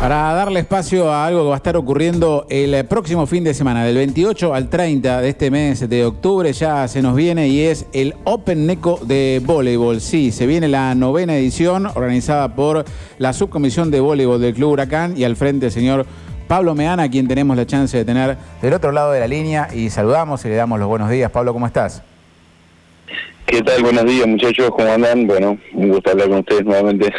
Para darle espacio a algo que va a estar ocurriendo el próximo fin de semana, del 28 al 30 de este mes de octubre, ya se nos viene y es el Open Neco de Voleibol. Sí, se viene la novena edición organizada por la subcomisión de voleibol del Club Huracán y al frente el señor Pablo Meana, quien tenemos la chance de tener del otro lado de la línea y saludamos y le damos los buenos días. Pablo, ¿cómo estás? ¿Qué tal? Buenos días muchachos, ¿cómo andan? Bueno, un gusto hablar con ustedes nuevamente.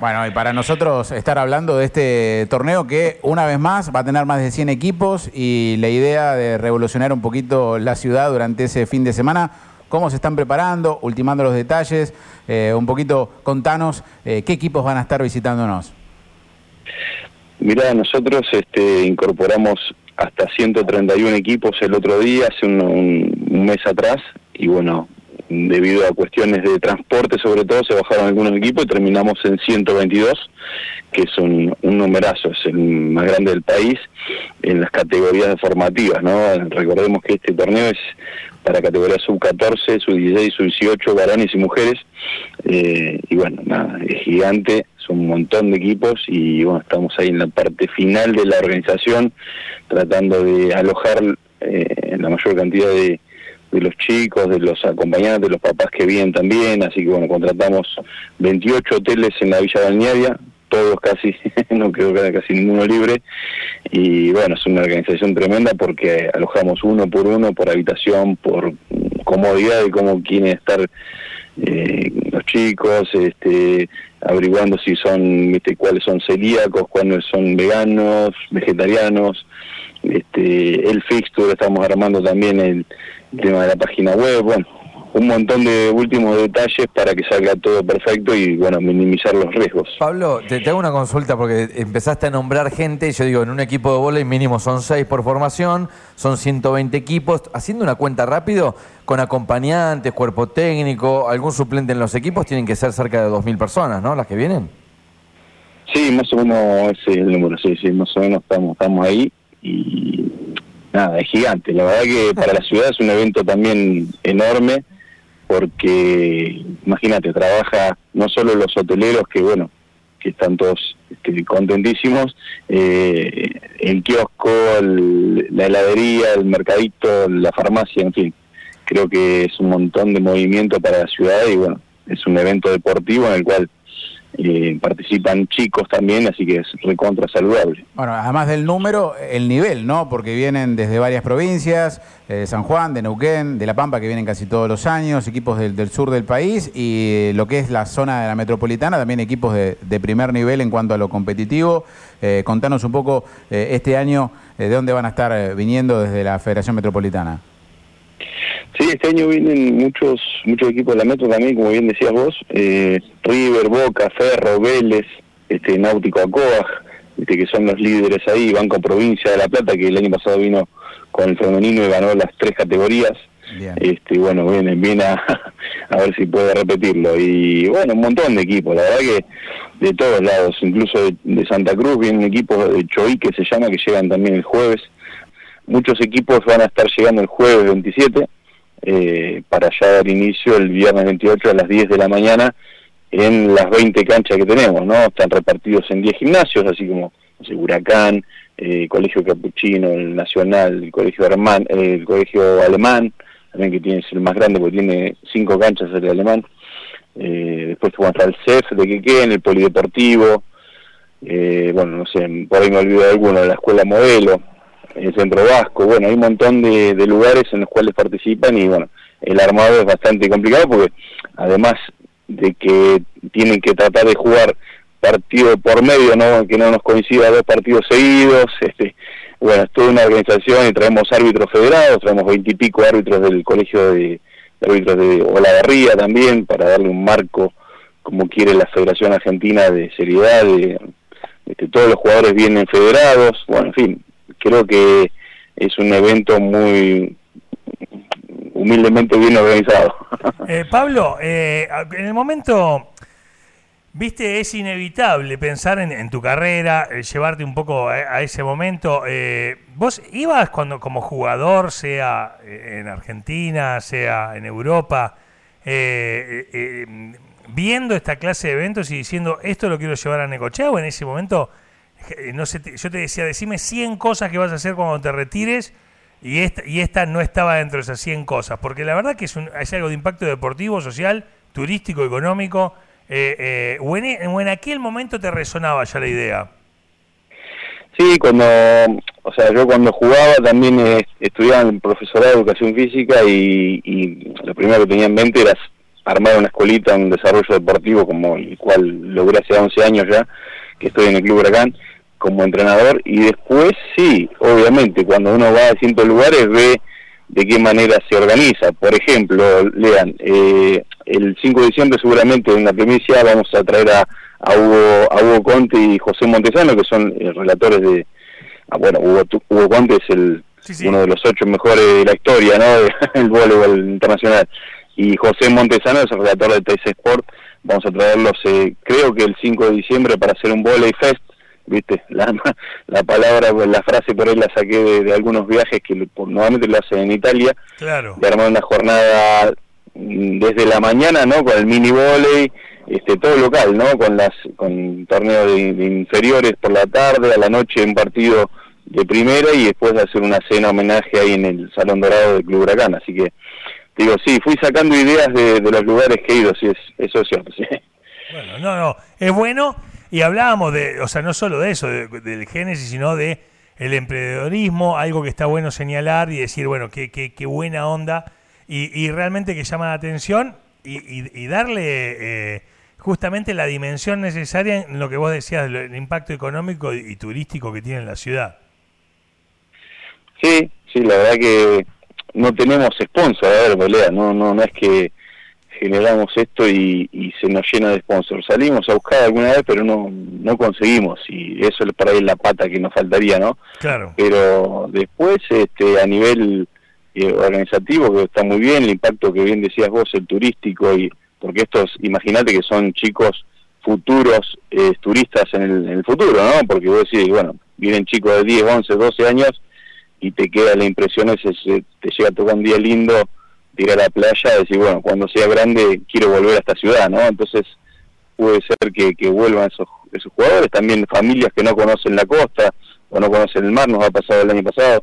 Bueno, y para nosotros estar hablando de este torneo que una vez más va a tener más de 100 equipos y la idea de revolucionar un poquito la ciudad durante ese fin de semana. ¿Cómo se están preparando? Ultimando los detalles. Eh, un poquito contanos eh, qué equipos van a estar visitándonos. Mira, nosotros este, incorporamos hasta 131 equipos el otro día, hace un mes atrás, y bueno, debido a cuestiones de transporte sobre todo, se bajaron algunos equipos y terminamos en 122, que es un, numerazo, es el más grande del país en las categorías formativas, ¿no? Recordemos que este torneo es para categorías sub-14, sub-16, sub-18, varones y mujeres, eh, y bueno, nada, es gigante, son un montón de equipos y bueno, estamos ahí en la parte final de la organización, tratando de alojar eh, la mayor cantidad de de los chicos, de los acompañantes, de los papás que vienen también, así que bueno, contratamos 28 hoteles en la Villa Balnearia, todos casi, no quedó casi ninguno libre, y bueno, es una organización tremenda porque alojamos uno por uno, por habitación, por comodidad de cómo quieren estar eh, los chicos, este, averiguando si son, ¿viste? cuáles son celíacos, cuáles son veganos, vegetarianos, este, el fixture estamos armando también el tema de la página web, bueno, un montón de últimos detalles para que salga todo perfecto y bueno, minimizar los riesgos. Pablo, te, hago una consulta porque empezaste a nombrar gente, yo digo, en un equipo de volei mínimo son seis por formación, son 120 equipos, haciendo una cuenta rápido, con acompañantes, cuerpo técnico, algún suplente en los equipos, tienen que ser cerca de 2.000 personas, ¿no? Las que vienen. Sí, más o menos ese es el número, sí, sí, más o menos estamos, estamos ahí y nada, es gigante. La verdad que para la ciudad es un evento también enorme porque, imagínate, trabaja no solo los hoteleros que, bueno, que están todos este, contentísimos, eh, el kiosco, la heladería, el mercadito, la farmacia, en fin. Creo que es un montón de movimiento para la ciudad y, bueno, es un evento deportivo en el cual eh, participan chicos también, así que es recontra saludable. Bueno, además del número, el nivel, ¿no? Porque vienen desde varias provincias, de San Juan, de Neuquén, de La Pampa, que vienen casi todos los años, equipos del, sur del país, y lo que es la zona de la metropolitana, también equipos de, primer nivel en cuanto a lo competitivo. Eh, contanos un poco eh, este año de dónde van a estar viniendo desde la Federación Metropolitana. Sí, este año vienen muchos muchos equipos de la Metro también, como bien decías vos, eh, River, Boca, Ferro, Vélez, este Náutico Acoaj, este, que son los líderes ahí, Banco Provincia de La Plata, que el año pasado vino con el femenino y ganó las tres categorías. Este, bueno, viene, viene a, a, ver si puede repetirlo. Y bueno, un montón de equipos, la verdad que de todos lados, incluso de, de Santa Cruz, vienen equipos de Choí que se llama, que llegan también el jueves. Muchos equipos van a estar llegando el jueves 27 eh, para ya dar inicio el viernes 28 a las 10 de la mañana en las 20 canchas que tenemos, ¿no? Están repartidos en 10 gimnasios, así como no Huracán, eh, Colegio Capuchino, el Nacional, el Colegio, Armán, eh, el Colegio Alemán, también que tiene el más grande porque tiene 5 canchas el alemán. Eh, después está el CEF de que en el Polideportivo, eh, bueno, no sé, por ahí me olvido de alguno, la Escuela Modelo, el Centro Vasco, bueno, hay un montón de, lugares en los cuales participan y bueno, el armado es bastante complicado porque además de que tienen que tratar de jugar partido por medio, ¿no? que no nos coincida dos partidos seguidos, este, bueno, es toda una organización y traemos árbitros federados, traemos veintipico árbitros del colegio de, árbitros de Olavarría también, para darle un marco como quiere la Federación Argentina de seriedad, de, este, todos los jugadores vienen federados, bueno, en fin, creo que es un evento muy humildemente bien organizado. Eh, Pablo, eh, en el momento, viste, es inevitable pensar en, tu carrera, eh, llevarte un poco a, ese momento. ¿Vos ibas cuando como jugador, sea en Argentina, sea en Europa, viendo esta clase de eventos y diciendo, esto lo quiero llevar a Necochea o en ese momento no sé, yo te decía, decime 100 cosas que vas a hacer cuando te retires y esta, y esta no estaba dentro de esas 100 cosas, porque la verdad que es, un, es algo de impacto deportivo, social, turístico, económico, eh, eh, o, en, aquel momento te resonaba ya la idea. Sí, cuando, o sea, yo cuando jugaba también eh, estudiaba en profesorado de educación física y, y, lo primero que tenía en mente era armar una escuelita, un desarrollo deportivo como el cual logré hace 11 años ya, que estoy en el Club Huracán como entrenador y después sí, obviamente, cuando uno va a distintos lugares ve de qué manera se organiza. Por ejemplo, lean, eh, el 5 de diciembre seguramente en la primicia vamos a traer a, a, Hugo, a Hugo Conte y José Montesano, que son eh, relatores de... Ah, bueno, Hugo, Hugo Conte es el uno de los ocho mejores de la historia, ¿no? del voleibol internacional. Y José Montesano es el relator de TS Sport. Vamos a traerlos, eh, creo que el 5 de diciembre para hacer un volley fest viste la, la palabra la frase por ahí la saqué de, algunos viajes que normalmente lo hacen en Italia. Claro. De armar una jornada mm, desde la mañana no con el mini volei este todo local no con las con torneos de, inferiores por la tarde a la noche un partido de primera y después hacer una cena homenaje ahí en el salón dorado del Club Huracán. Así que digo sí fui sacando ideas de, de los lugares que he ido sí es eso es cierto sí. Bueno no no es bueno y hablábamos de, o sea, no solo de eso, del génesis, sino de el emprendedorismo, algo que está bueno señalar y decir, bueno, qué, qué, qué buena onda y, y, realmente que llama la atención y, y, darle eh, justamente la dimensión necesaria en lo que vos decías, el impacto económico y, turístico que tiene la ciudad. Sí, sí, la verdad que no tenemos sponsor, a ver, no, no, no es que generamos esto y, se nos llena de sponsors. Salimos a buscar alguna vez, pero no, no conseguimos y eso es para ahí la pata que nos faltaría, ¿no? Claro. Pero después, este, a nivel eh, organizativo, que está muy bien, el impacto que bien decías vos, el turístico, y porque estos, imagínate que son chicos futuros eh, turistas en el, futuro, ¿no? Porque vos decís, bueno, vienen chicos de 10, 11, 12 años y te queda la impresión, ese, te llega a tocar un día lindo ir a la playa y decir, bueno, cuando sea grande quiero volver a esta ciudad, ¿no? Entonces puede ser que, que vuelvan esos, esos jugadores, también familias que no conocen la costa o no conocen el mar, nos ha pasado el año pasado.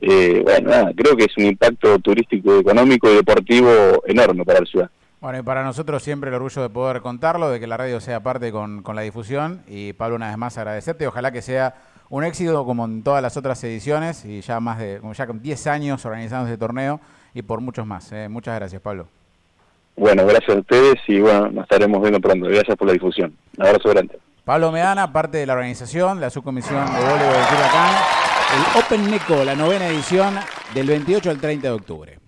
Eh, bueno, nada, creo que es un impacto turístico, económico y deportivo enorme para la ciudad. Bueno, y para nosotros siempre el orgullo de poder contarlo, de que la radio sea parte con, con la difusión. Y Pablo, una vez más agradecerte. Ojalá que sea un éxito como en todas las otras ediciones y ya más de, como ya con 10 años organizando este torneo y por muchos más. ¿eh? Muchas gracias, Pablo. Bueno, gracias a ustedes y bueno, nos estaremos viendo pronto. Gracias por la difusión. Un abrazo grande. Pablo Meana, parte de la organización, la subcomisión de voleibol de Curacán, el Open Neco, la novena edición del 28 al 30 de octubre.